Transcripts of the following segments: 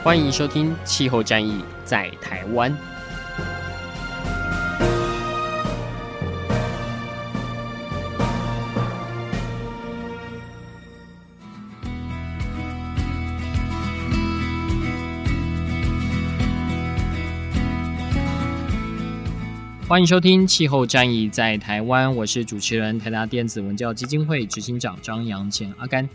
欢迎收听《气候战役在台湾》。欢迎收听《气候战役在台湾》，我是主持人台达电子文教基金会执行长张扬前阿甘。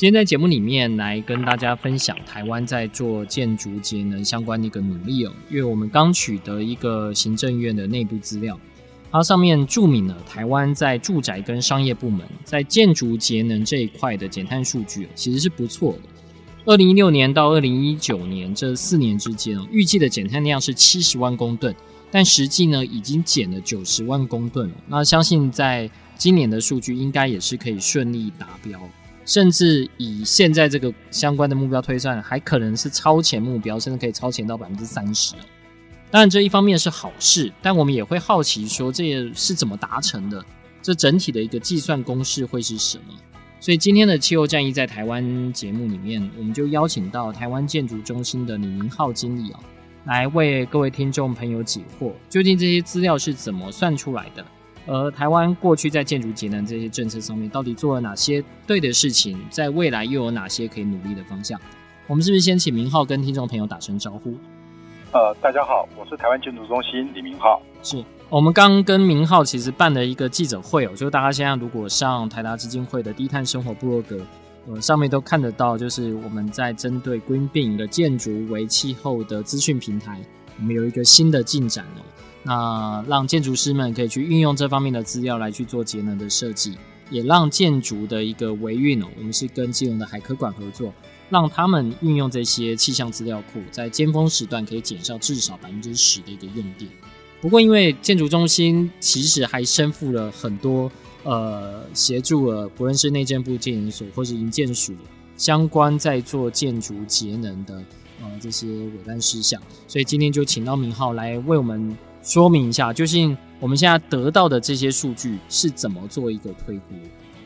今天在节目里面来跟大家分享台湾在做建筑节能相关的一个努力哦，因为我们刚取得一个行政院的内部资料，它上面注明了台湾在住宅跟商业部门在建筑节能这一块的减碳数据其实是不错的。二零一六年到二零一九年这四年之间哦，预计的减碳量是七十万公吨。但实际呢，已经减了九十万公吨了。那相信在今年的数据应该也是可以顺利达标，甚至以现在这个相关的目标推算，还可能是超前目标，甚至可以超前到百分之三十。当然，这一方面是好事，但我们也会好奇说，这也是怎么达成的？这整体的一个计算公式会是什么？所以今天的气候战役在台湾节目里面，我们就邀请到台湾建筑中心的李明浩经理啊。来为各位听众朋友解惑，究竟这些资料是怎么算出来的？而台湾过去在建筑节能这些政策上面，到底做了哪些对的事情？在未来又有哪些可以努力的方向？我们是不是先请明浩跟听众朋友打声招呼？呃，大家好，我是台湾建筑中心李明浩。是我们刚跟明浩其实办了一个记者会哦，就是大家现在如果上台达基金会的低碳生活部落格。呃，上面都看得到，就是我们在针对 Green Beam 的建筑为气候的资讯平台，我们有一个新的进展哦。那让建筑师们可以去运用这方面的资料来去做节能的设计，也让建筑的一个维运哦，我们是跟基隆的海科馆合作，让他们运用这些气象资料库，在尖峰时段可以减少至少百分之十的一个用电。不过，因为建筑中心其实还身负了很多。呃，协助了不论是内政部建研所或是营建署相关在做建筑节能的呃这些委办事项，所以今天就请到明浩来为我们说明一下，究竟我们现在得到的这些数据是怎么做一个推估。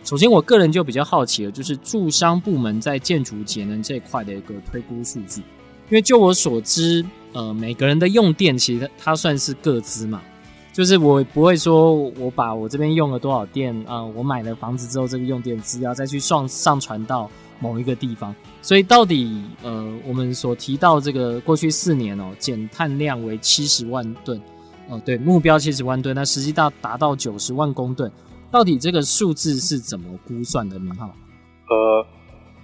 首先，我个人就比较好奇了就是住商部门在建筑节能这一块的一个推估数据，因为就我所知，呃，每个人的用电其实它算是个资嘛。就是我不会说，我把我这边用了多少电啊、我买了房子之后，这个用电资料再去上上传到某一个地方。所以到底呃，我们所提到这个过去四年哦，减碳量为七十万吨，哦、对，目标七十万吨，那实际到达到九十万公吨，到底这个数字是怎么估算的？明浩，呃，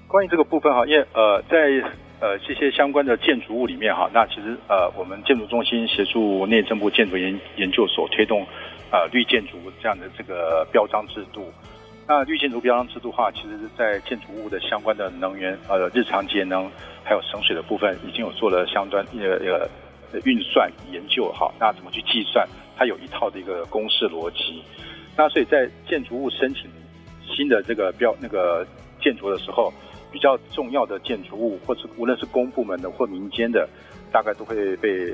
关于这个部分哈，因为呃，在。呃，这些相关的建筑物里面哈，那其实呃，我们建筑中心协助内政部建筑研研究所推动呃绿建筑这样的这个标章制度。那绿建筑标章制度的话，其实是在建筑物的相关的能源呃日常节能还有省水的部分，已经有做了相关呃呃呃运算研究哈。那怎么去计算？它有一套的一个公式逻辑。那所以在建筑物申请新的这个标那个建筑的时候。比较重要的建筑物，或是无论是公部门的或民间的，大概都会被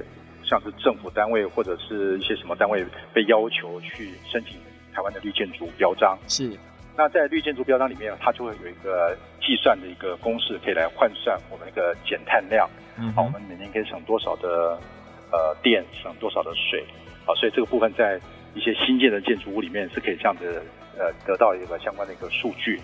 像是政府单位或者是一些什么单位被要求去申请台湾的绿建筑标章。是，那在绿建筑标章里面，它就会有一个计算的一个公式，可以来换算我们一个减碳量。嗯，好，我们每年可以省多少的呃电，省多少的水。啊，所以这个部分在一些新建的建筑物里面是可以这样子呃得到一个相关的一个数据。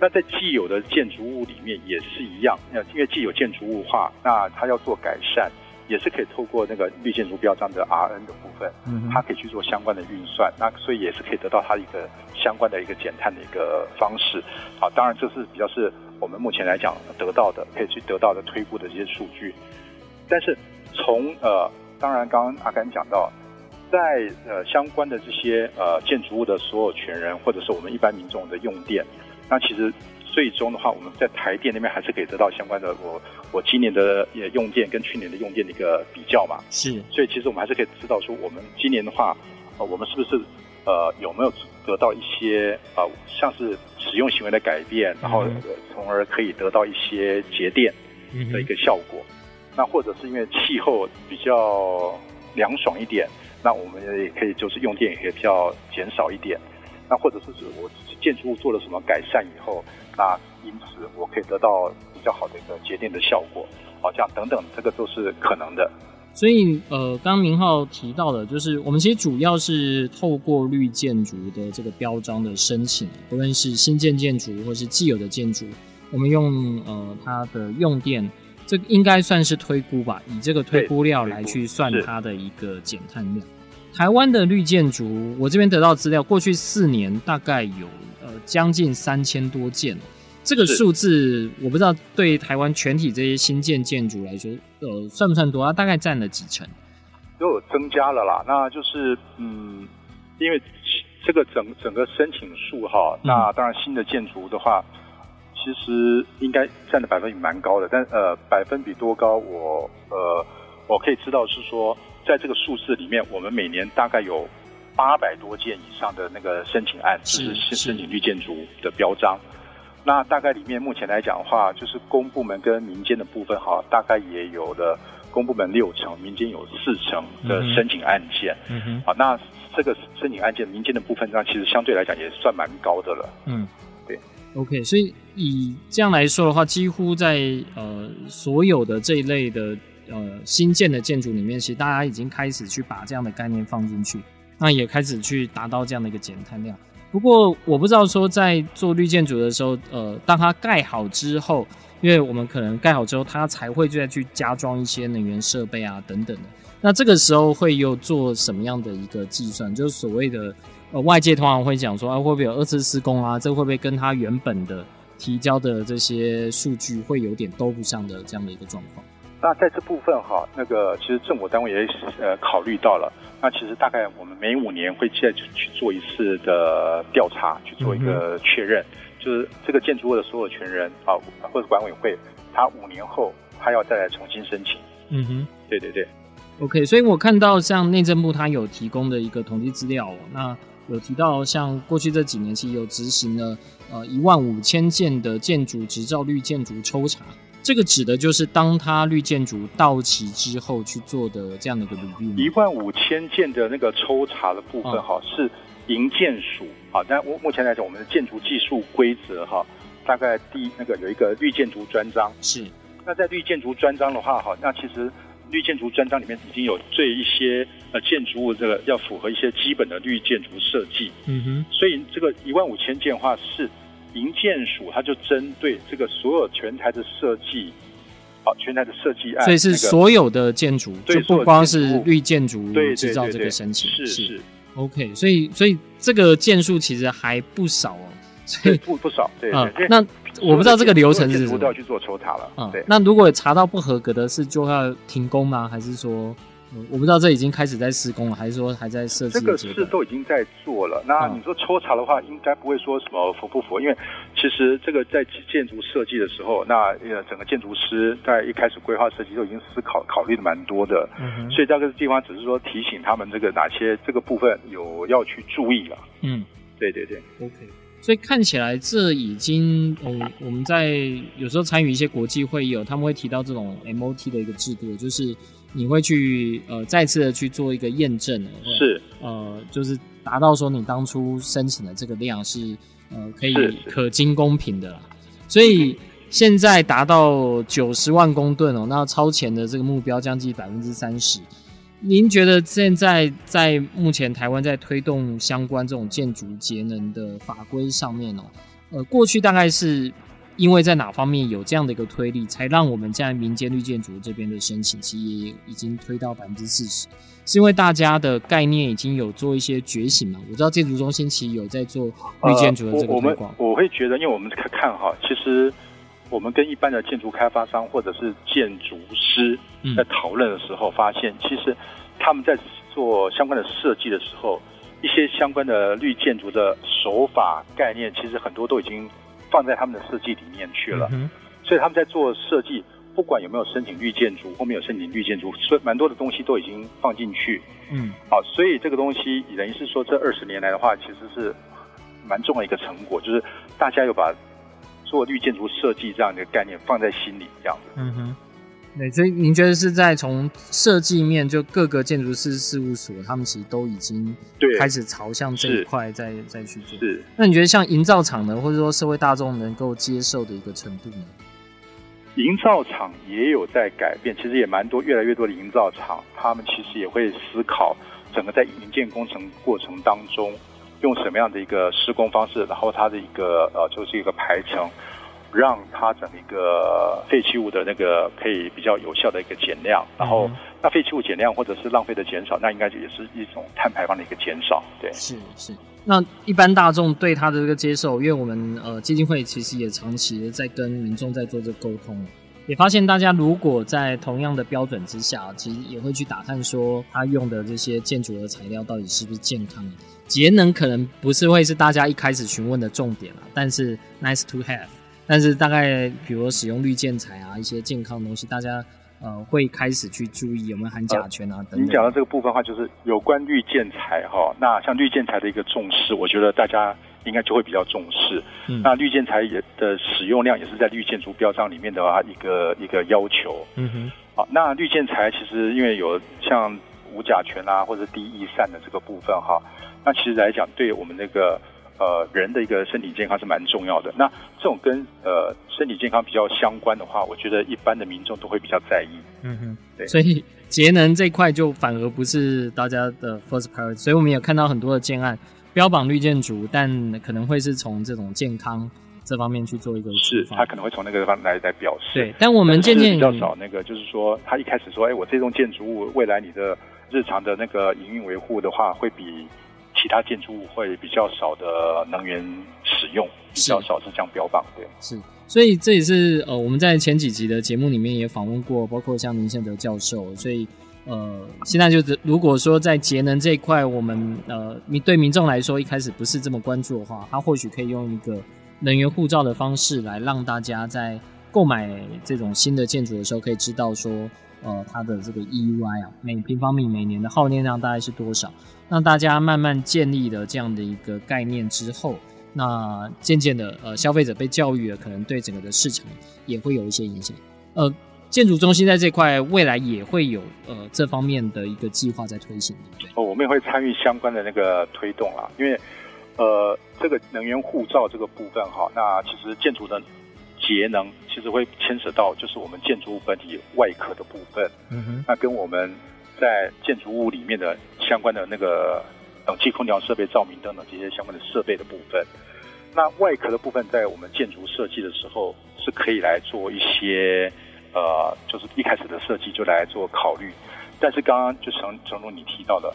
那在既有的建筑物里面也是一样，那因为既有建筑物化，那它要做改善，也是可以透过那个绿建筑标章的 RN 的部分，嗯，它可以去做相关的运算，那所以也是可以得到它一个相关的一个减碳的一个方式。好，当然这是比较是我们目前来讲得到的，可以去得到的推估的这些数据。但是从呃，当然刚刚阿甘讲到，在呃相关的这些呃建筑物的所有权人，或者是我们一般民众的用电。那其实最终的话，我们在台电那边还是可以得到相关的我我今年的也用电跟去年的用电的一个比较嘛。是，所以其实我们还是可以知道说，我们今年的话，呃，我们是不是呃有没有得到一些呃像是使用行为的改变，然后从而可以得到一些节电的一个效果。嗯、那或者是因为气候比较凉爽一点，那我们也可以就是用电也可以比较减少一点。那或者是指我建筑物做了什么改善以后，那因此我可以得到比较好的一个节电的效果，好，这样等等，这个都是可能的。所以，呃，刚刚明浩提到的，就是我们其实主要是透过绿建筑的这个标章的申请，不论是新建建筑或是既有的建筑，我们用呃它的用电，这应该算是推估吧，以这个推估料来去算它的一个减碳量。台湾的绿建筑，我这边得到资料，过去四年大概有呃将近三千多件，这个数字我不知道对台湾全体这些新建建筑来说，呃算不算多？它大概占了几成？都有增加了啦。那就是嗯，因为这个整整个申请数哈，那当然新的建筑的话，其实应该占的百分比蛮高的，但呃百分比多高，我呃我可以知道是说。在这个数字里面，我们每年大概有八百多件以上的那个申请案，就是申请绿建筑的标章。那大概里面目前来讲的话，就是公部门跟民间的部分哈，大概也有了公部门六成，民间有四成的申请案件。嗯哼。好，那这个申请案件，民间的部分那其实相对来讲也算蛮高的了。嗯，对。OK，所以以这样来说的话，几乎在呃所有的这一类的。呃，新建的建筑里面，其实大家已经开始去把这样的概念放进去，那也开始去达到这样的一个减碳量。不过，我不知道说在做绿建筑的时候，呃，当它盖好之后，因为我们可能盖好之后，它才会再去加装一些能源设备啊等等的。那这个时候会有做什么样的一个计算？就是所谓的呃，外界通常会讲说啊，会不会有二次施工啊？这会不会跟它原本的提交的这些数据会有点兜不上的这样的一个状况？那在这部分哈，那个其实政府单位也呃考虑到了。那其实大概我们每五年会再去做一次的调查，去做一个确认，就是这个建筑物的所有权人啊，或者管委会，他五年后他要再来重新申请。嗯哼，对对对。OK，所以我看到像内政部他有提供的一个统计资料，那有提到像过去这几年其实有执行了呃一万五千件的建筑执照率建筑抽查。这个指的就是当它绿建筑到期之后去做的这样的一个履历。一万五千件的那个抽查的部分哈，是营建署啊。但目目前来讲，我们的建筑技术规则哈，大概第那个有一个绿建筑专章。是。那在绿建筑专章的话哈，那其实绿建筑专章里面已经有对一些呃建筑物这个要符合一些基本的绿建筑设计。嗯哼。所以这个一万五千件的话是。营建署，它就针对这个所有全台的设计，好，全台的设计案，所以是所有的建筑，就不光是绿建筑制造这个申请，是是 OK，所以所以这个件数其实还不少哦，所以不不少，对啊对。那我不知道这个流程是什么，都要去做抽查了，嗯，对。那如果查到不合格的是就要停工吗？还是说？我不知道这已经开始在施工了，还是说还在设计？这个是都已经在做了。那你说抽查的话，应该不会说什么符不符，因为其实这个在建筑设计的时候，那呃整个建筑师在一开始规划设计都已经思考考虑的蛮多的。嗯，所以这个地方只是说提醒他们这个哪些这个部分有要去注意了。嗯，对对对，OK。所以看起来这已经，嗯，我们在有时候参与一些国际会议，他们会提到这种 MOT 的一个制度，就是。你会去呃再次的去做一个验证，是呃就是达到说你当初申请的这个量是呃可以可经公平的啦。所以现在达到九十万公吨哦，那超前的这个目标将近百分之三十。您觉得现在在目前台湾在推动相关这种建筑节能的法规上面哦，呃过去大概是。因为在哪方面有这样的一个推力，才让我们在民间绿建筑这边的申请其实也已经推到百分之四十，是因为大家的概念已经有做一些觉醒嘛？我知道建筑中心其实有在做绿建筑的这个推广。呃、我我会觉得，因为我们看看哈，其实我们跟一般的建筑开发商或者是建筑师在讨论的时候，发现其实他们在做相关的设计的时候，一些相关的绿建筑的手法概念，其实很多都已经。放在他们的设计里面去了。嗯、所以他们在做设计，不管有没有申请绿建筑后面有申请绿建筑，所以蛮多的东西都已经放进去。嗯，好，所以这个东西等于是说，这二十年来的话，其实是蛮重要的一个成果，就是大家有把做绿建筑设计这样的一个概念放在心里，这样子。嗯哼。对，所以您觉得是在从设计面，就各个建筑师事务所，他们其实都已经开始朝向这一块再再去做。是。那你觉得像营造厂呢，或者说社会大众能够接受的一个程度呢？营造厂也有在改变，其实也蛮多，越来越多的营造厂，他们其实也会思考整个在营建工程过程当中，用什么样的一个施工方式，然后它的一个呃，就是一个排程。让它整一个废弃物的那个可以比较有效的一个减量，然后那废弃物减量或者是浪费的减少，那应该也是一种碳排放的一个减少。对，是是。那一般大众对它的这个接受，因为我们呃基金会其实也长期的在跟民众在做这个沟通，也发现大家如果在同样的标准之下，其实也会去打探说他用的这些建筑的材料到底是不是健康，节能可能不是会是大家一开始询问的重点了，但是 nice to have。但是大概，比如使用绿建材啊，一些健康的东西，大家呃会开始去注意有没有含甲醛啊等等。你讲到这个部分的话，就是有关绿建材哈，那像绿建材的一个重视，我觉得大家应该就会比较重视。嗯，那绿建材也的使用量也是在绿建筑标章里面的话一个一个要求。嗯哼。好，那绿建材其实因为有像无甲醛啊或者低易散的这个部分哈，那其实来讲对我们那个。呃，人的一个身体健康是蛮重要的。那这种跟呃身体健康比较相关的话，我觉得一般的民众都会比较在意。嗯哼，对。所以节能这块就反而不是大家的 first priority。所以我们也看到很多的建案标榜绿建筑，但可能会是从这种健康这方面去做一个。是，他可能会从那个方面来来表示。对，但我们渐渐比较少那个，就是说他一开始说，哎，我这栋建筑物未来你的日常的那个营运维护的话，会比。其他建筑物会比较少的能源使用，比较少是这样标榜，对。是，所以这也是呃我们在前几集的节目里面也访问过，包括像林宪德教授。所以呃，现在就是如果说在节能这一块，我们呃民对民众来说一开始不是这么关注的话，他或许可以用一个能源护照的方式来让大家在购买这种新的建筑的时候，可以知道说。呃，它的这个 EUI 啊，每平方米每年的耗电量大概是多少？那大家慢慢建立了这样的一个概念之后，那渐渐的，呃，消费者被教育了，可能对整个的市场也会有一些影响。呃，建筑中心在这块未来也会有呃这方面的一个计划在推行，哦，我们也会参与相关的那个推动啦，因为呃，这个能源护照这个部分哈，那其实建筑的。节能其实会牵扯到，就是我们建筑物本体外壳的部分。嗯哼，那跟我们在建筑物里面的相关的那个冷气、空调设备、照明等等这些相关的设备的部分。那外壳的部分，在我们建筑设计的时候是可以来做一些呃，就是一开始的设计就来做考虑。但是刚刚就成成龙你提到的，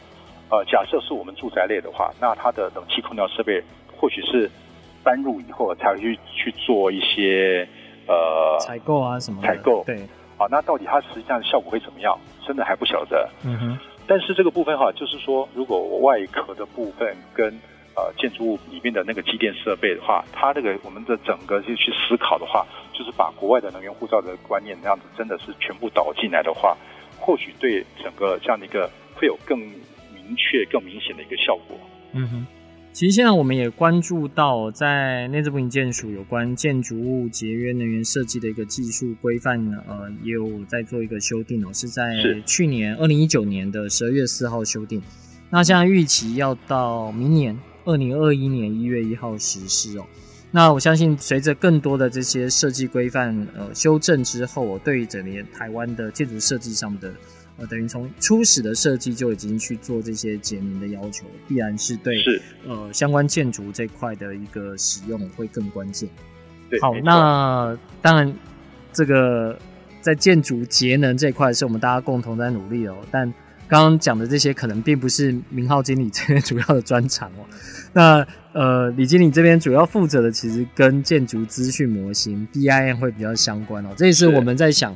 呃，假设是我们住宅类的话，那它的冷气、空调设备或许是。搬入以后才会去去做一些呃采购啊什么采购对啊，那到底它实际上效果会怎么样？真的还不晓得。嗯哼。但是这个部分哈，就是说，如果外壳的部分跟呃建筑物里面的那个机电设备的话，它这个我们的整个就去思考的话，就是把国外的能源护照的观念这样子，真的是全部导进来的话，或许对整个这样的一个会有更明确、更明显的一个效果。嗯哼。其实现在我们也关注到，在内政部营建署有关建筑物节约能源设计的一个技术规范，呃，也有在做一个修订哦，是在去年二零一九年的十二月四号修订。那现在预期要到明年二零二一年一月一号实施哦。那我相信，随着更多的这些设计规范呃修正之后，我对于整年台湾的建筑设计上的。呃，等于从初始的设计就已经去做这些节能的要求，必然是对是呃相关建筑这块的一个使用会更关键。对，好，那当然这个在建筑节能这块是我们大家共同在努力哦。但刚刚讲的这些可能并不是明浩经理这边 主要的专长哦。那呃，李经理这边主要负责的其实跟建筑资讯模型 BIM 会比较相关哦。这也是我们在想。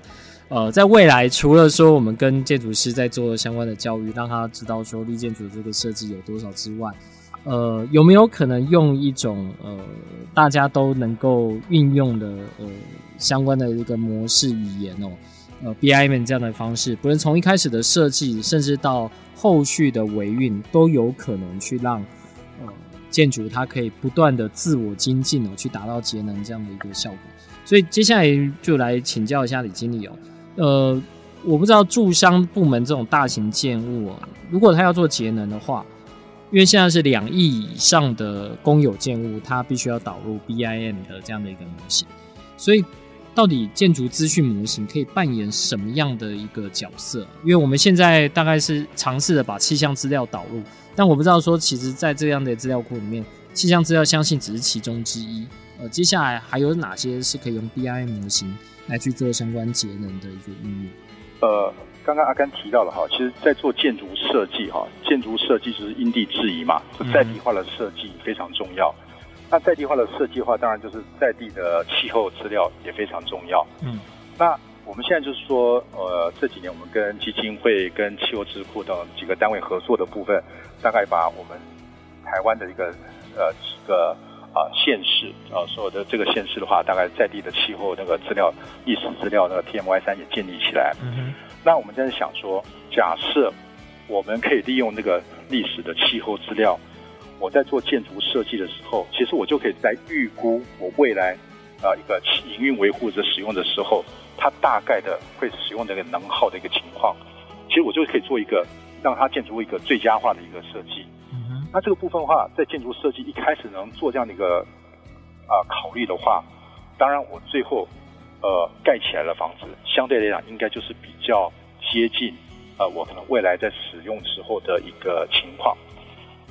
呃，在未来，除了说我们跟建筑师在做相关的教育，让他知道说绿建筑这个设计有多少之外，呃，有没有可能用一种呃大家都能够运用的呃相关的一个模式语言哦，呃，BIM 这样的方式，不论从一开始的设计，甚至到后续的维运，都有可能去让呃建筑它可以不断的自我精进哦，去达到节能这样的一个效果。所以接下来就来请教一下李经理哦，呃，我不知道住商部门这种大型建物哦，如果它要做节能的话。因为现在是两亿以上的公有建物，它必须要导入 BIM 的这样的一个模型，所以到底建筑资讯模型可以扮演什么样的一个角色？因为我们现在大概是尝试着把气象资料导入，但我不知道说，其实，在这样的资料库里面，气象资料相信只是其中之一。呃，接下来还有哪些是可以用 BIM 模型来去做相关节能的一个应用？呃。刚刚阿甘提到了哈，其实，在做建筑设计哈，建筑设计就是因地制宜嘛，就在地化的设计非常重要。那在地化的设计的话，当然就是在地的气候资料也非常重要。嗯，那我们现在就是说，呃，这几年我们跟基金会、跟气候智库等几个单位合作的部分，大概把我们台湾的一个呃几个啊县市啊所有的这个县市的话，大概在地的气候那个资料、历史资料那个 TMY 三也建立起来。嗯那我们现在想说，假设我们可以利用那个历史的气候资料，我在做建筑设计的时候，其实我就可以在预估我未来啊一个营运维护者使用的时候，它大概的会使用那个能耗的一个情况。其实我就可以做一个让它建筑一个最佳化的一个设计。那这个部分的话，在建筑设计一开始能做这样的一个啊、考虑的话，当然我最后。呃，盖起来的房子相对来讲，应该就是比较接近呃，我可能未来在使用时候的一个情况。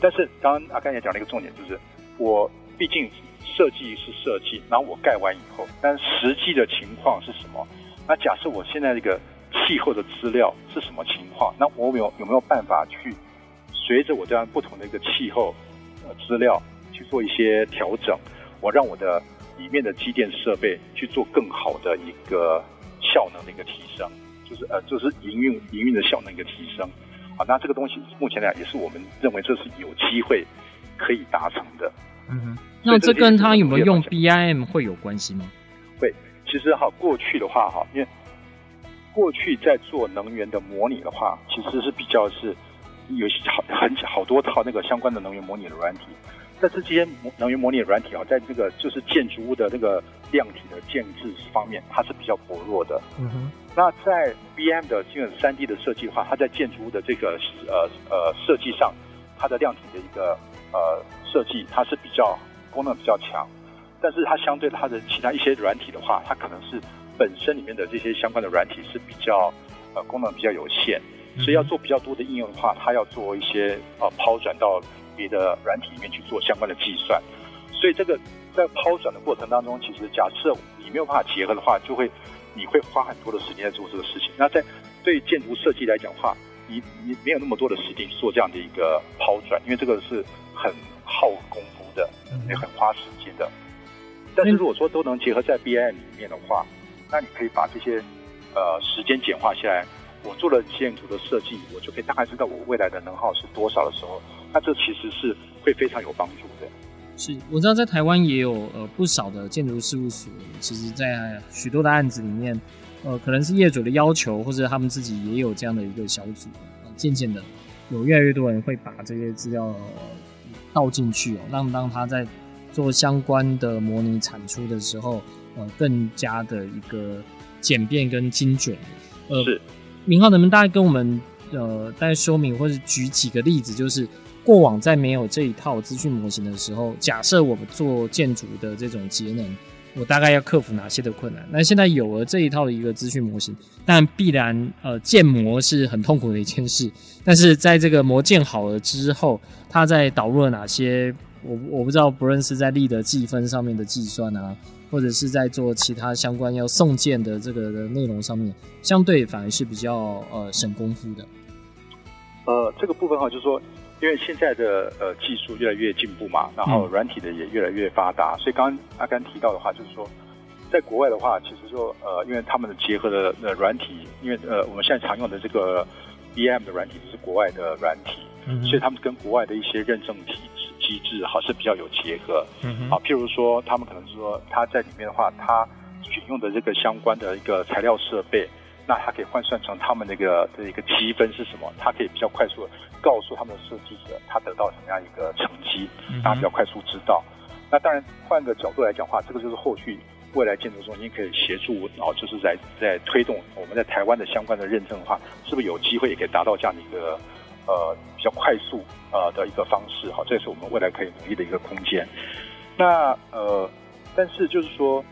但是刚刚阿甘也讲了一个重点，就是我毕竟设计是设计，然后我盖完以后，但实际的情况是什么？那假设我现在这个气候的资料是什么情况？那我有有没有办法去随着我这样不同的一个气候呃资料去做一些调整？我让我的。里面的机电设备去做更好的一个效能的一个提升，就是呃，就是营运营运的效能一个提升。啊，那这个东西目前来讲也是我们认为这是有机会可以达成的。嗯哼，那这跟他有没有用 BIM 会有关系吗？会，其实哈，过去的话哈，因为过去在做能源的模拟的话，其实是比较是有好很好多套那个相关的能源模拟的软体。但是这些能源模拟软体啊，在这个就是建筑物的那个量体的建制方面，它是比较薄弱的。嗯哼。那在 BIM 的这个三 D 的设计的话，它在建筑物的这个呃呃设计上，它的量体的一个呃设计，它是比较功能比较强。但是它相对它的其他一些软体的话，它可能是本身里面的这些相关的软体是比较呃功能比较有限，所以要做比较多的应用的话，它要做一些呃抛转到。别的软体里面去做相关的计算，所以这个在抛转的过程当中，其实假设你没有办法结合的话，就会你会花很多的时间在做这个事情。那在对建筑设计来讲的话，你你没有那么多的时间去做这样的一个抛转，因为这个是很耗功夫的，也很花时间的。但是如果说都能结合在 BIM 里面的话，那你可以把这些呃时间简化下来。我做了建筑的设计，我就可以大概知道我未来的能耗是多少的时候，那这其实是会非常有帮助的。是，我知道在台湾也有呃不少的建筑事务所，其实在许多的案子里面，呃，可能是业主的要求，或者他们自己也有这样的一个小组，呃，渐渐的有越来越多人会把这些资料倒进去哦，让当他在做相关的模拟产出的时候，呃，更加的一个简便跟精准。呃，是。明浩能不能大概跟我们呃大概说明或者举几个例子，就是过往在没有这一套资讯模型的时候，假设我们做建筑的这种节能，我大概要克服哪些的困难？那现在有了这一套的一个资讯模型，但必然呃建模是很痛苦的一件事，但是在这个模建好了之后，它在导入了哪些？我我不知道，不论是在力的计分上面的计算啊。或者是在做其他相关要送件的这个的内容上面，相对反而是比较呃省功夫的。呃，这个部分哈，就是说，因为现在的呃技术越来越进步嘛，然后软体的也越来越发达，所以刚刚阿甘提到的话，就是说，在国外的话，其实说呃，因为他们的结合的呃软体，因为呃我们现在常用的这个 BIM 的软体是国外的软体，嗯，所以他们跟国外的一些认证体系。机制哈是比较有结合。嗯哼。啊，譬如说他们可能是说他在里面的话，他选用的这个相关的一个材料设备，那他可以换算成他们那个的一个积分是什么？他可以比较快速的告诉他们的设计者他得到什么样一个成绩，大家比较快速知道。那当然换个角度来讲的话，这个就是后续。未来建筑中心可以协助，然后就是在在推动我们在台湾的相关的认证的话，是不是有机会也可以达到这样的一个呃比较快速呃的一个方式？哈，这也是我们未来可以努力的一个空间。那呃，但是就是说，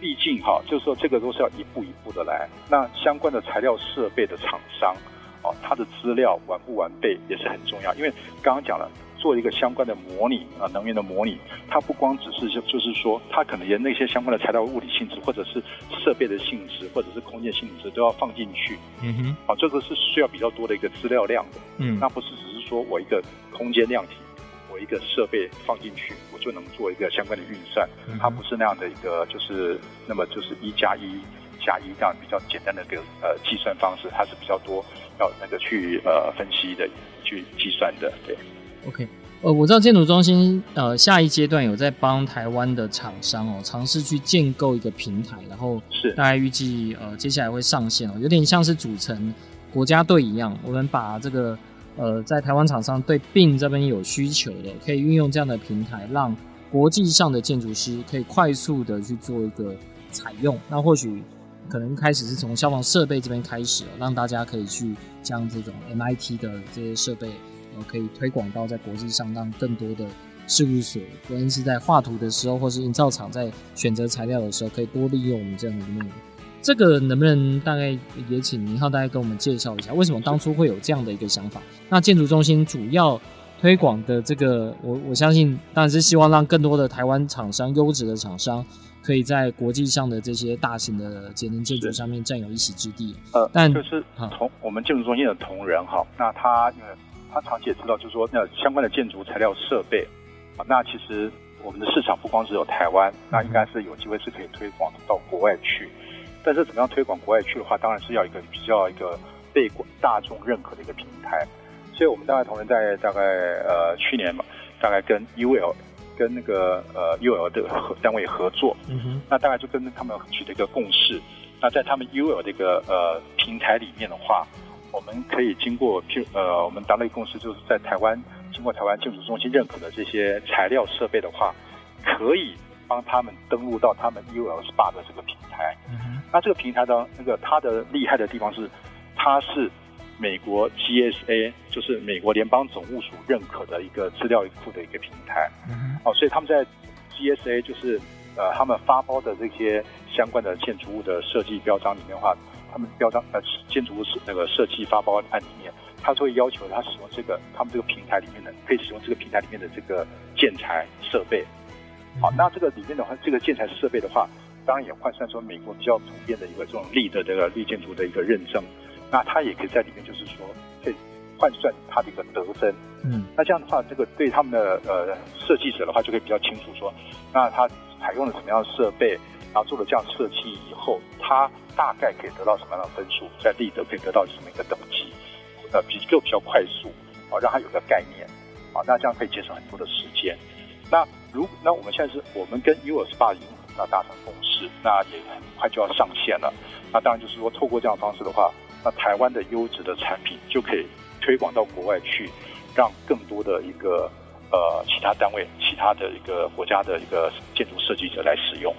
毕竟哈，就是说这个都是要一步一步的来。那相关的材料设备的厂商，哦，它的资料完不完备也是很重要，因为刚刚讲了。做一个相关的模拟啊，能源的模拟，它不光只是就就是说，它可能连那些相关的材料物理性质，或者是设备的性质，或者是空间性质都要放进去。嗯哼，啊，这个是需要比较多的一个资料量的。嗯，那不是只是说我一个空间量体，我一个设备放进去，我就能做一个相关的运算。它不是那样的一个，就是那么就是一加一加一这样比较简单的一个呃计算方式，它是比较多要那个去呃分析的，去计算的，对。OK，呃，我知道建筑中心呃下一阶段有在帮台湾的厂商哦尝试去建构一个平台，然后是大概预计呃接下来会上线哦，有点像是组成国家队一样，我们把这个呃在台湾厂商对 BIM 这边有需求的，可以运用这样的平台，让国际上的建筑师可以快速的去做一个采用。那或许可能开始是从消防设备这边开始，让大家可以去将这种 MIT 的这些设备。可以推广到在国际上，让更多的事务所，无论是在画图的时候，或是营造厂在选择材料的时候，可以多利用我们这样的内容。这个能不能大概也请明浩大概跟我们介绍一下，为什么当初会有这样的一个想法？那建筑中心主要推广的这个，我我相信当然是希望让更多的台湾厂商、优质的厂商，可以在国际上的这些大型的节能建筑上面占有一席之地。呃，但就是同我们建筑中心的同仁哈，那他因为。他长期也知道，就是说，那相关的建筑材料设备啊，那其实我们的市场不光只有台湾，那应该是有机会是可以推广到国外去。但是怎么样推广国外去的话，当然是要一个比较一个被大众认可的一个平台。所以我们大概同仁在大概呃去年嘛，大概跟 UL 跟那个呃 UL 的单位合作，嗯哼，那大概就跟他们取得一个共识。那在他们 UL 这个呃平台里面的话。我们可以经过，譬呃，我们达到一个共识，就是在台湾经过台湾建筑中心认可的这些材料设备的话，可以帮他们登录到他们 UL SPA 的这个平台。嗯。那这个平台的那个它的厉害的地方是，它是美国 GSA，就是美国联邦总务署认可的一个资料库的一个平台。嗯。哦，所以他们在 GSA 就是呃他们发包的这些相关的建筑物的设计标章里面的话。他们标章呃建筑物是那个设计发包案里面，他就会要求他使用这个他们这个平台里面的可以使用这个平台里面的这个建材设备。好，那这个里面的话，这个建材设备的话，当然也换算出美国比较普遍的一个这种绿的这个绿建筑的一个认证。那它也可以在里面，就是说可以换算它的一个得分。嗯，那这样的话，这个对他们的呃设计者的话，就可以比较清楚说，那他采用了什么样的设备，然后做了这样设计以后，他。大概可以得到什么样的分数，在立德可以得到什么一个等级，呃，比就比较快速，啊，让他有个概念，啊，那这样可以节省很多的时间。那如那我们现在是我们跟 UL SPA 已经那达成共识，那也很快就要上线了。那当然就是说，透过这样的方式的话，那台湾的优质的产品就可以推广到国外去，让更多的一个呃其他单位、其他的一个国家的一个建筑设计者来使用。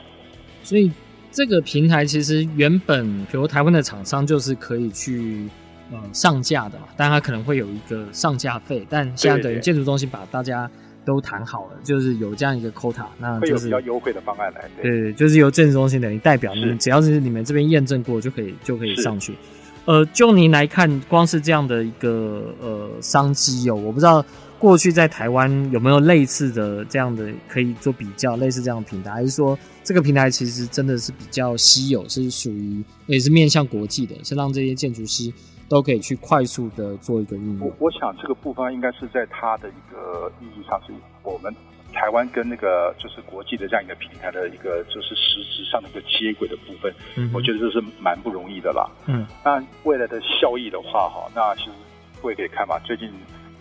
所以。这个平台其实原本，比如台湾的厂商就是可以去呃上架的嘛，但它可能会有一个上架费，但现在等于建筑中心把大家都谈好了，就是有这样一个 quota，那就是比较优惠的方案来。对，对，就是由建筑中心等于代表你们，只要是你们这边验证过就可以就可以上去。呃，就您来看，光是这样的一个呃商机哦，我不知道。过去在台湾有没有类似的这样的可以做比较，类似这样的平台，还是说这个平台其实真的是比较稀有，是属于也是面向国际的，是让这些建筑师都可以去快速的做一个运用。我想这个部分应该是在它的一个意义上，是我们台湾跟那个就是国际的这样一个平台的一个就是实质上的一个接轨的部分。嗯，我觉得这是蛮不容易的啦。嗯，那未来的效益的话，哈，那其实各位可以看嘛，最近。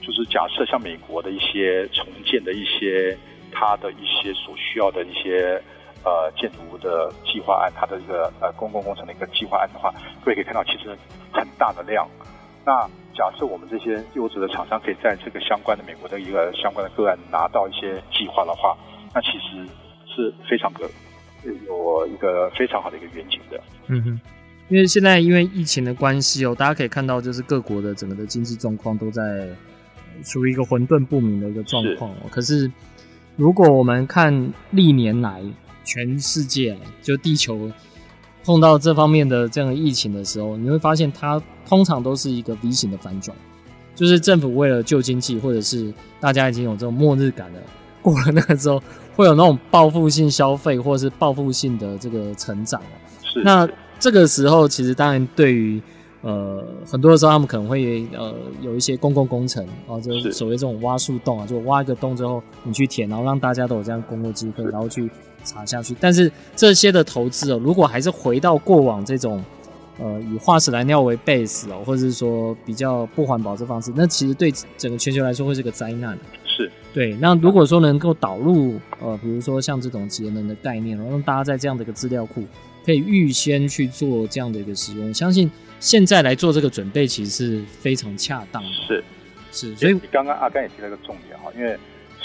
就是假设像美国的一些重建的一些它的一些所需要的一些呃建筑的计划案，它的一个呃公共工程的一个计划案的话，各位可以看到其实很大的量。那假设我们这些优质的厂商可以在这个相关的美国的一个相关的个案拿到一些计划的话，那其实是非常的有一个非常好的一个远景的。嗯哼，因为现在因为疫情的关系哦，大家可以看到就是各国的整个的经济状况都在处于一个混沌不明的一个状况。是。可是如果我们看历年来全世界就地球。碰到这方面的这样的疫情的时候，你会发现它通常都是一个 V 型的反转，就是政府为了救经济，或者是大家已经有这种末日感了，过了那个之后，会有那种报复性消费，或者是报复性的这个成长。是。那这个时候，其实当然对于呃很多的时候，他们可能会呃有一些公共工程啊，就是所谓这种挖树洞啊，就挖一个洞之后你去填，然后让大家都有这样工作机会，然后去。查下去，但是这些的投资哦，如果还是回到过往这种，呃，以化石燃料为 base 哦，或者是说比较不环保这方式，那其实对整个全球来说会是个灾难。是，对。那如果说能够导入呃，比如说像这种节能的概念，然后让大家在这样的一个资料库可以预先去做这样的一个使用，相信现在来做这个准备其实是非常恰当的。是，是。所以你刚刚阿甘也提了一个重点哈，因为。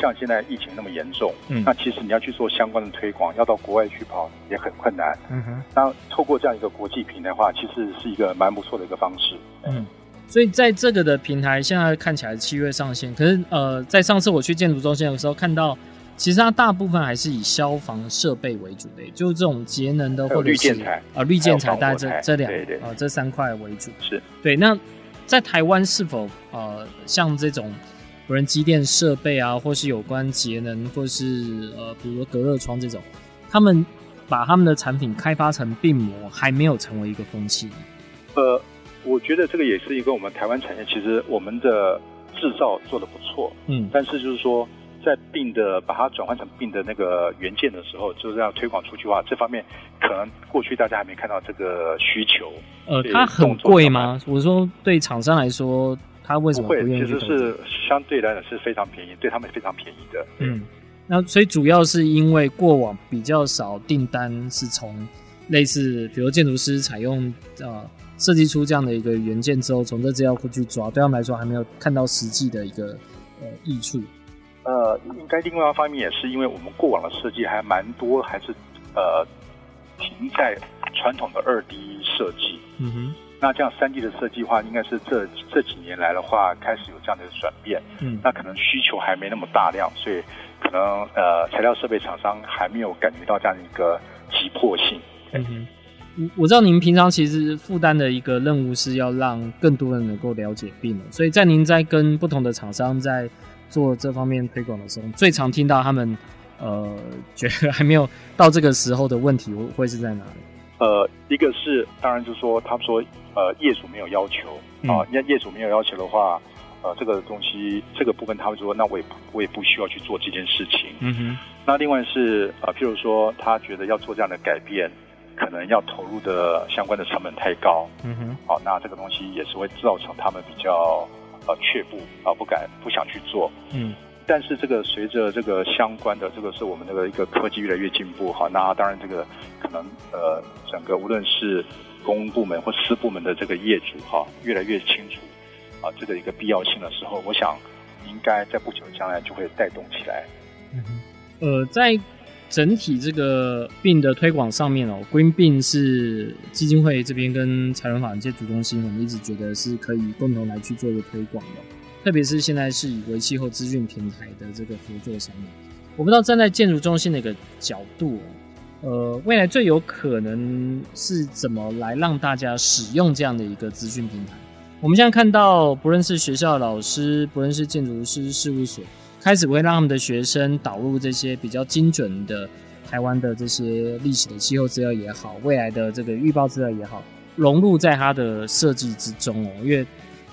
像现在疫情那么严重，嗯，那其实你要去做相关的推广，要到国外去跑也很困难，嗯哼。那透过这样一个国际平台的话，其实是一个蛮不错的一个方式，嗯。所以在这个的平台现在看起来七月上线，可是呃，在上次我去建筑中心的时候看到，其实它大部分还是以消防设备为主的，就是这种节能的或者是绿建材啊，绿建材，大概这这两啊、呃、这三块为主。是对。那在台湾是否呃像这种？无人机电设备啊，或是有关节能，或是呃，比如说隔热窗这种，他们把他们的产品开发成病魔，还没有成为一个风气。呃，我觉得这个也是一个我们台湾产业，其实我们的制造做的不错，嗯，但是就是说，在病的把它转换成病的那个元件的时候，就是要推广出去的话，这方面可能过去大家还没看到这个需求。呃，它很贵吗？我说对厂商来说。它为什么不愿意？其实是相对来讲是非常便宜，对他们非常便宜的。嗯，那所以主要是因为过往比较少订单是从类似，比如建筑师采用呃设计出这样的一个元件之后，从这资料库去抓，对他们来说还没有看到实际的一个呃益处。呃，应该另外一方面也是因为我们过往的设计还蛮多，还是呃停在传统的二 D 设计。嗯哼。那这样三 D 的设计的话，应该是这这几年来的话，开始有这样的转变。嗯，那可能需求还没那么大量，所以可能呃材料设备厂商还没有感觉到这样的一个急迫性。嗯哼，我我知道您平常其实负担的一个任务是要让更多人能够了解病，所以在您在跟不同的厂商在做这方面推广的时候，最常听到他们呃觉得还没有到这个时候的问题会会是在哪里？呃，一个是当然就是说，他们说，呃，业主没有要求啊，那、呃、业主没有要求的话，呃，这个东西这个部分他们说，那我也我也不需要去做这件事情。嗯哼。那另外是呃，譬如说他觉得要做这样的改变，可能要投入的相关的成本太高。嗯哼。好、呃，那这个东西也是会造成他们比较呃却步啊、呃，不敢不想去做。嗯。但是这个随着这个相关的这个是我们那个一个科技越来越进步哈，那当然这个可能呃整个无论是公部门或私部门的这个业主哈越来越清楚啊这个一个必要性的时候，我想应该在不久的将来就会带动起来。嗯哼，呃，在整体这个病的推广上面哦，Green 病是基金会这边跟财团法人建筑中心，我们一直觉得是可以共同来去做一个推广的。特别是现在是以为气候资讯平台的这个合作上面，我不知道站在建筑中心的一个角度，呃，未来最有可能是怎么来让大家使用这样的一个资讯平台？我们现在看到，不论是学校老师，不论是建筑师事务所，开始会让他们的学生导入这些比较精准的台湾的这些历史的气候资料也好，未来的这个预报资料也好，融入在它的设计之中哦，因为。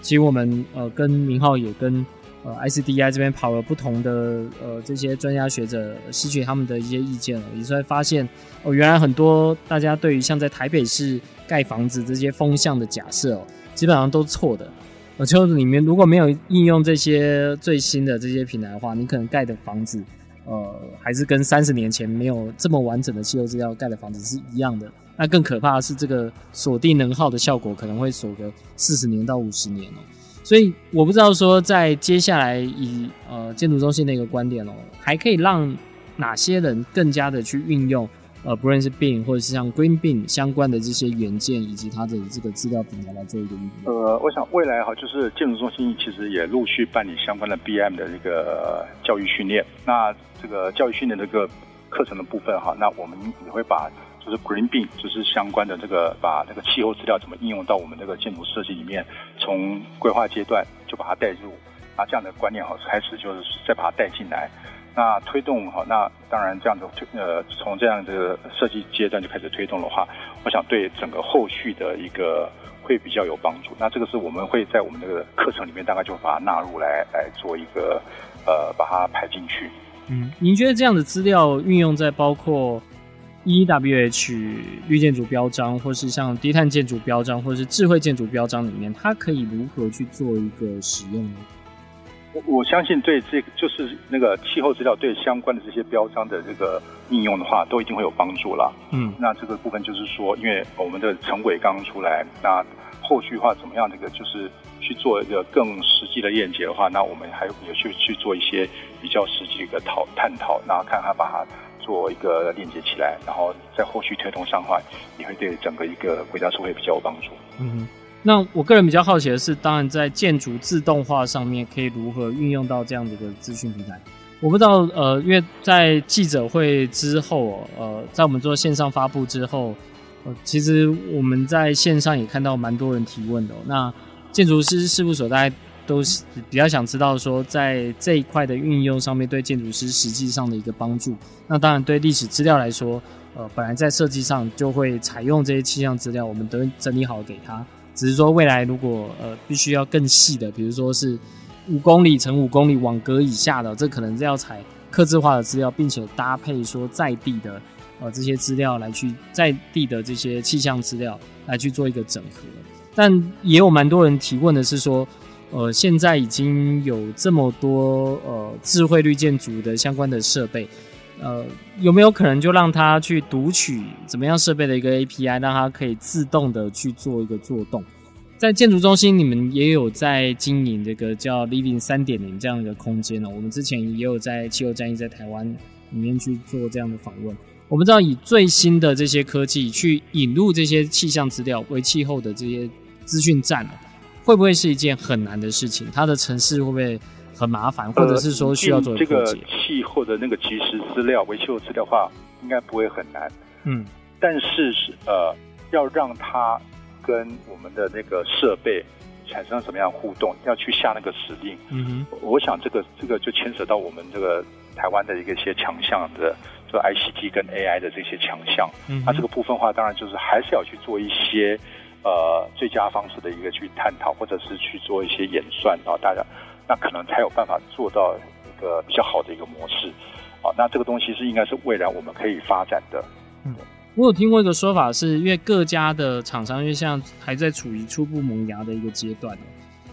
其实我们呃跟明浩也跟呃 ICDI 这边跑了不同的呃这些专家学者，吸取他们的一些意见哦，也是会发现哦，原来很多大家对于像在台北市盖房子这些风向的假设哦，基本上都是错的。呃，就里面如果没有应用这些最新的这些平台的话，你可能盖的房子，呃，还是跟三十年前没有这么完整的气候资料盖的房子是一样的。那更可怕的是，这个锁定能耗的效果可能会锁个四十年到五十年哦。所以我不知道说，在接下来以呃建筑中心的一个观点哦，还可以让哪些人更加的去运用。呃，不论是 BIM 或者是像 Green BIM 相关的这些元件，以及它的这个资料平台来做一个运用。呃，我想未来哈，就是建筑中心其实也陆续办理相关的 BM 的这个教育训练。那这个教育训练这个课程的部分哈，那我们也会把就是 Green BIM 就是相关的这个把这个气候资料怎么应用到我们这个建筑设计里面，从规划阶段就把它带入，啊，这样的观念哈，开始就是再把它带进来。那推动哈，那当然这样子推呃，从这样的设计阶段就开始推动的话，我想对整个后续的一个会比较有帮助。那这个是我们会在我们这个课程里面大概就把它纳入来来做一个呃，把它排进去。嗯，您觉得这样的资料运用在包括 EWH 绿建筑标章，或是像低碳建筑标章，或是智慧建筑标章里面，它可以如何去做一个使用呢？我相信对这个就是那个气候资料对相关的这些标章的这个应用的话，都一定会有帮助了。嗯，那这个部分就是说，因为我们的成轨刚刚出来，那后续的话怎么样？这个就是去做一个更实际的链接的话，那我们还有去去做一些比较实际的一个讨探讨，然后看看把它做一个链接起来，然后在后续推动上的话，也会对整个一个国家社会比较有帮助。嗯。那我个人比较好奇的是，当然在建筑自动化上面可以如何运用到这样的一个资讯平台？我不知道，呃，因为在记者会之后，呃，在我们做线上发布之后，呃，其实我们在线上也看到蛮多人提问的。那建筑师事务所大家都是比较想知道说，在这一块的运用上面对建筑师实际上的一个帮助。那当然对历史资料来说，呃，本来在设计上就会采用这些气象资料，我们都整理好给他。只是说，未来如果呃必须要更细的，比如说是五公里乘五公里网格以下的，这可能是要采客制化的资料，并且搭配说在地的呃这些资料来去在地的这些气象资料来去做一个整合。但也有蛮多人提问的是说，呃，现在已经有这么多呃智慧绿建筑的相关的设备。呃，有没有可能就让它去读取怎么样设备的一个 API，让它可以自动的去做一个做动？在建筑中心，你们也有在经营这个叫 Living 三点零这样一个空间呢。我们之前也有在气候战役在台湾里面去做这样的访问。我们知道以最新的这些科技去引入这些气象资料为气候的这些资讯站，会不会是一件很难的事情？它的城市会不会？很麻烦，或者是说需要做这个气候的那个及时资料、为气候资料的话，应该不会很难。嗯，但是是呃，要让它跟我们的那个设备产生什么样互动，要去下那个指令。嗯哼，我想这个这个就牵扯到我们这个台湾的一个一些强项的，就 ICT 跟 AI 的这些强项。嗯，那这个部分的话，当然就是还是要去做一些呃最佳方式的一个去探讨，或者是去做一些演算啊，大家。那可能才有办法做到一个比较好的一个模式，啊，那这个东西是应该是未来我们可以发展的。嗯，我有听过一个说法是，是因为各家的厂商因为像还在处于初步萌芽的一个阶段，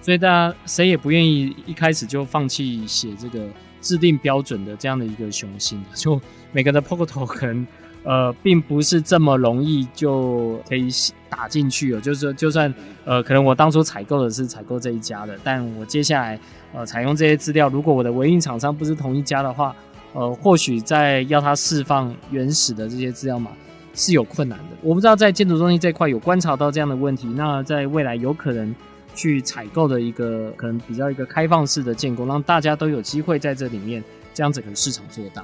所以大家谁也不愿意一开始就放弃写这个制定标准的这样的一个雄心，就每个人的 Pocket 可能。呃，并不是这么容易就可以打进去哦。就是说，就算呃，可能我当初采购的是采购这一家的，但我接下来呃采用这些资料，如果我的维运厂商不是同一家的话，呃，或许在要他释放原始的这些资料码是有困难的。我不知道在建筑中心这块有观察到这样的问题。那在未来有可能去采购的一个可能比较一个开放式的建构，让大家都有机会在这里面将整个市场做大。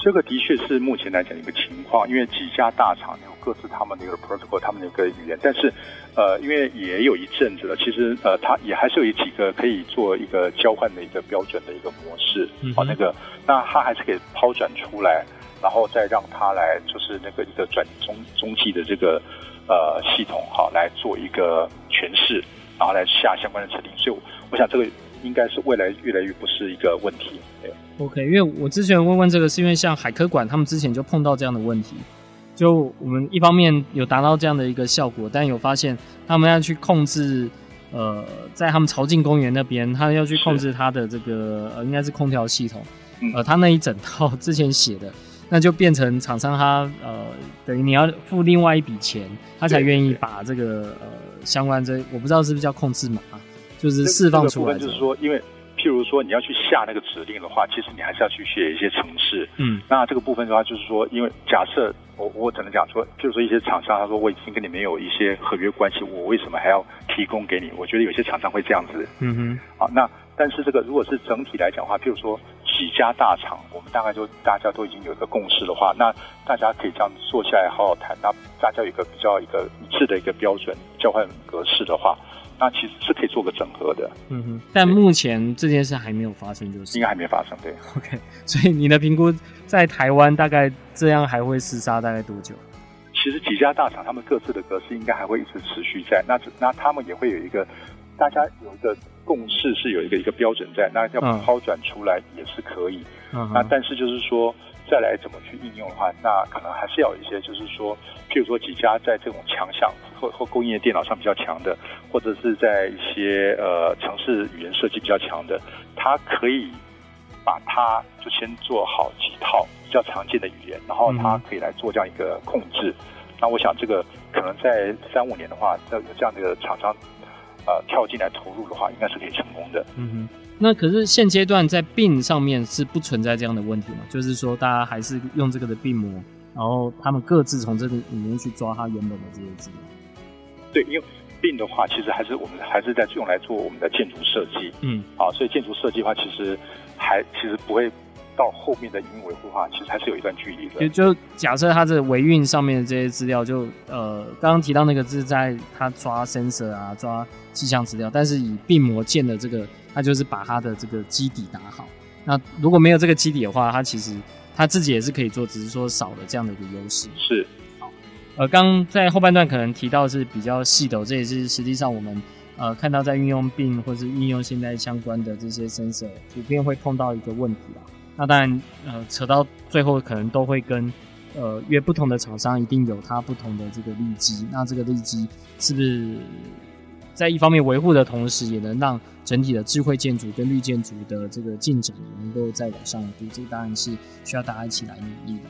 这个的确是目前来讲的一个情况，因为几家大厂有各自他们的一个 protocol，他们的一个语言，但是，呃，因为也有一阵子了，其实呃，它也还是有几个可以做一个交换的一个标准的一个模式，嗯、啊，那个，那它还是可以抛转出来，然后再让它来就是那个一个转中中继的这个呃系统，好、啊、来做一个诠释，然后来下相关的指令，所以我想这个。应该是未来越来越不是一个问题。对，OK，因为我之前问问这个，是因为像海科馆他们之前就碰到这样的问题，就我们一方面有达到这样的一个效果，但有发现他们要去控制呃，在他们朝境公园那边，他要去控制他的这个呃，应该是空调系统，呃，他那一整套之前写的，那就变成厂商他呃，等于你要付另外一笔钱，他才愿意把这个呃相关这我不知道是不是叫控制码，就是释放出来，就是说因为。譬如说你要去下那个指令的话，其实你还是要去写一些程式。嗯，那这个部分的话，就是说，因为假设我我只能讲说，譬如说一些厂商他说我已经跟你没有一些合约关系，我为什么还要提供给你？我觉得有些厂商会这样子。嗯哼。好，那但是这个如果是整体来讲的话，譬如说几家大厂，我们大概就大家都已经有一个共识的话，那大家可以这样坐下来好好谈，那大家有一个比较一个一致的一个标准交换格式的话。那其实是可以做个整合的，嗯哼，但目前这件事还没有发生，就是应该还没发生，对，OK。所以你的评估在台湾大概这样还会厮杀大概多久？其实几家大厂他们各自的格式应该还会一直持续在，那那他们也会有一个大家有一个共识，是有一个一个标准在，那要抛转出来也是可以，嗯，那但是就是说。再来怎么去应用的话，那可能还是要有一些，就是说，譬如说几家在这种强项或或供应链电脑上比较强的，或者是在一些呃城市语言设计比较强的，它可以把它就先做好几套比较常见的语言，然后它可以来做这样一个控制。那我想这个可能在三五年的话，要有这样的一个厂商呃跳进来投入的话，应该是可以成功的。嗯哼。那可是现阶段在 BIM 上面是不存在这样的问题嘛？就是说大家还是用这个的 BIM 模，然后他们各自从这个里面去抓它原本的这些资料。对，因为 BIM 的话，其实还是我们还是在用来做我们的建筑设计。嗯，啊，所以建筑设计的话，其实还其实不会到后面的营运维护的话，其实还是有一段距离的。就就假设它这维运上面的这些资料就，就呃刚刚提到那个是在它抓 sensor 啊，抓气象资料，但是以 BIM 模建的这个。他就是把他的这个基底打好。那如果没有这个基底的话，他其实他自己也是可以做，只是说少了这样的一个优势。是。好。呃，刚在后半段可能提到是比较细的，这也是实际上我们呃看到在运用 BIM 或是运用现在相关的这些 sensor，普遍会碰到一个问题啊。那当然，呃，扯到最后可能都会跟呃，因为不同的厂商一定有它不同的这个利基。那这个利基是不是？在一方面维护的同时，也能让整体的智慧建筑跟绿建筑的这个进展能够再往上一步，这当然是需要大家一起来努力的。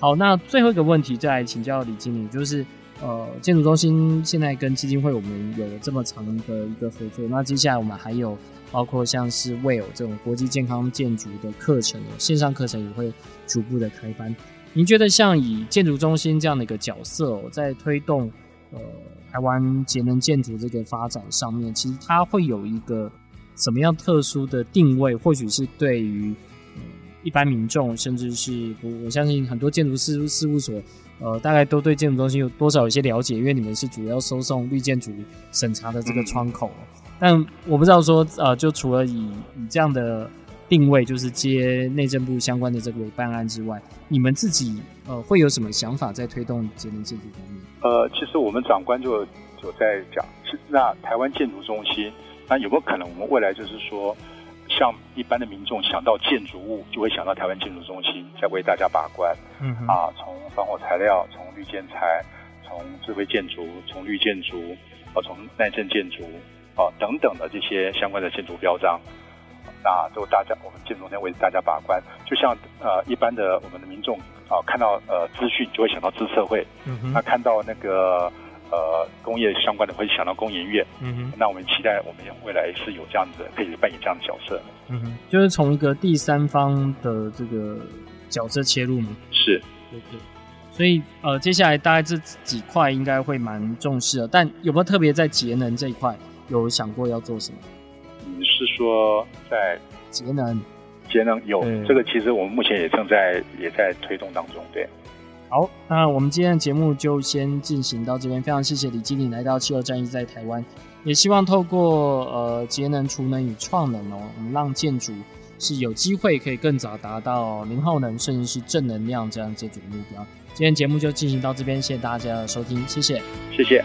好，那最后一个问题再来请教李经理，就是呃，建筑中心现在跟基金会我们有这么长的一个合作，那接下来我们还有包括像是 WELL 这种国际健康建筑的课程，线上课程也会逐步的开班。您觉得像以建筑中心这样的一个角色哦，在推动呃。台湾节能建筑这个发展上面，其实它会有一个什么样特殊的定位？或许是对于、呃、一般民众，甚至是我我相信很多建筑事事务所，呃，大概都对建筑中心有多少有些了解，因为你们是主要收送绿建筑审查的这个窗口。但我不知道说，呃，就除了以以这样的定位，就是接内政部相关的这个办案之外，你们自己呃会有什么想法在推动节能建筑方面？呃，其实我们长官就就在讲，那台湾建筑中心，那有没有可能我们未来就是说，像一般的民众想到建筑物，就会想到台湾建筑中心在为大家把关，嗯啊，从防火材料，从绿建材，从智慧建筑，从绿建筑，啊，从耐震建筑，啊等等的这些相关的建筑标章。那都大家，我们建筑中心为大家把关，就像呃一般的我们的民众啊、呃，看到呃资讯就会想到资策会，嗯哼，那看到那个呃工业相关的会想到工研院，嗯哼，那我们期待我们未来是有这样子可以扮演这样的角色，嗯哼，就是从一个第三方的这个角色切入吗？是，对对，所以呃接下来大概这几块应该会蛮重视的，但有没有特别在节能这一块有想过要做什么？你是说在节能？节能有这个，其实我们目前也正在也在推动当中。对，好，那我们今天的节目就先进行到这边。非常谢谢李经理来到气候战役在台湾，也希望透过呃节能、储能与创能哦，我们让建筑是有机会可以更早达到零耗能，甚至是正能量这样建筑目标。今天节目就进行到这边，谢谢大家的收听，谢谢，谢谢。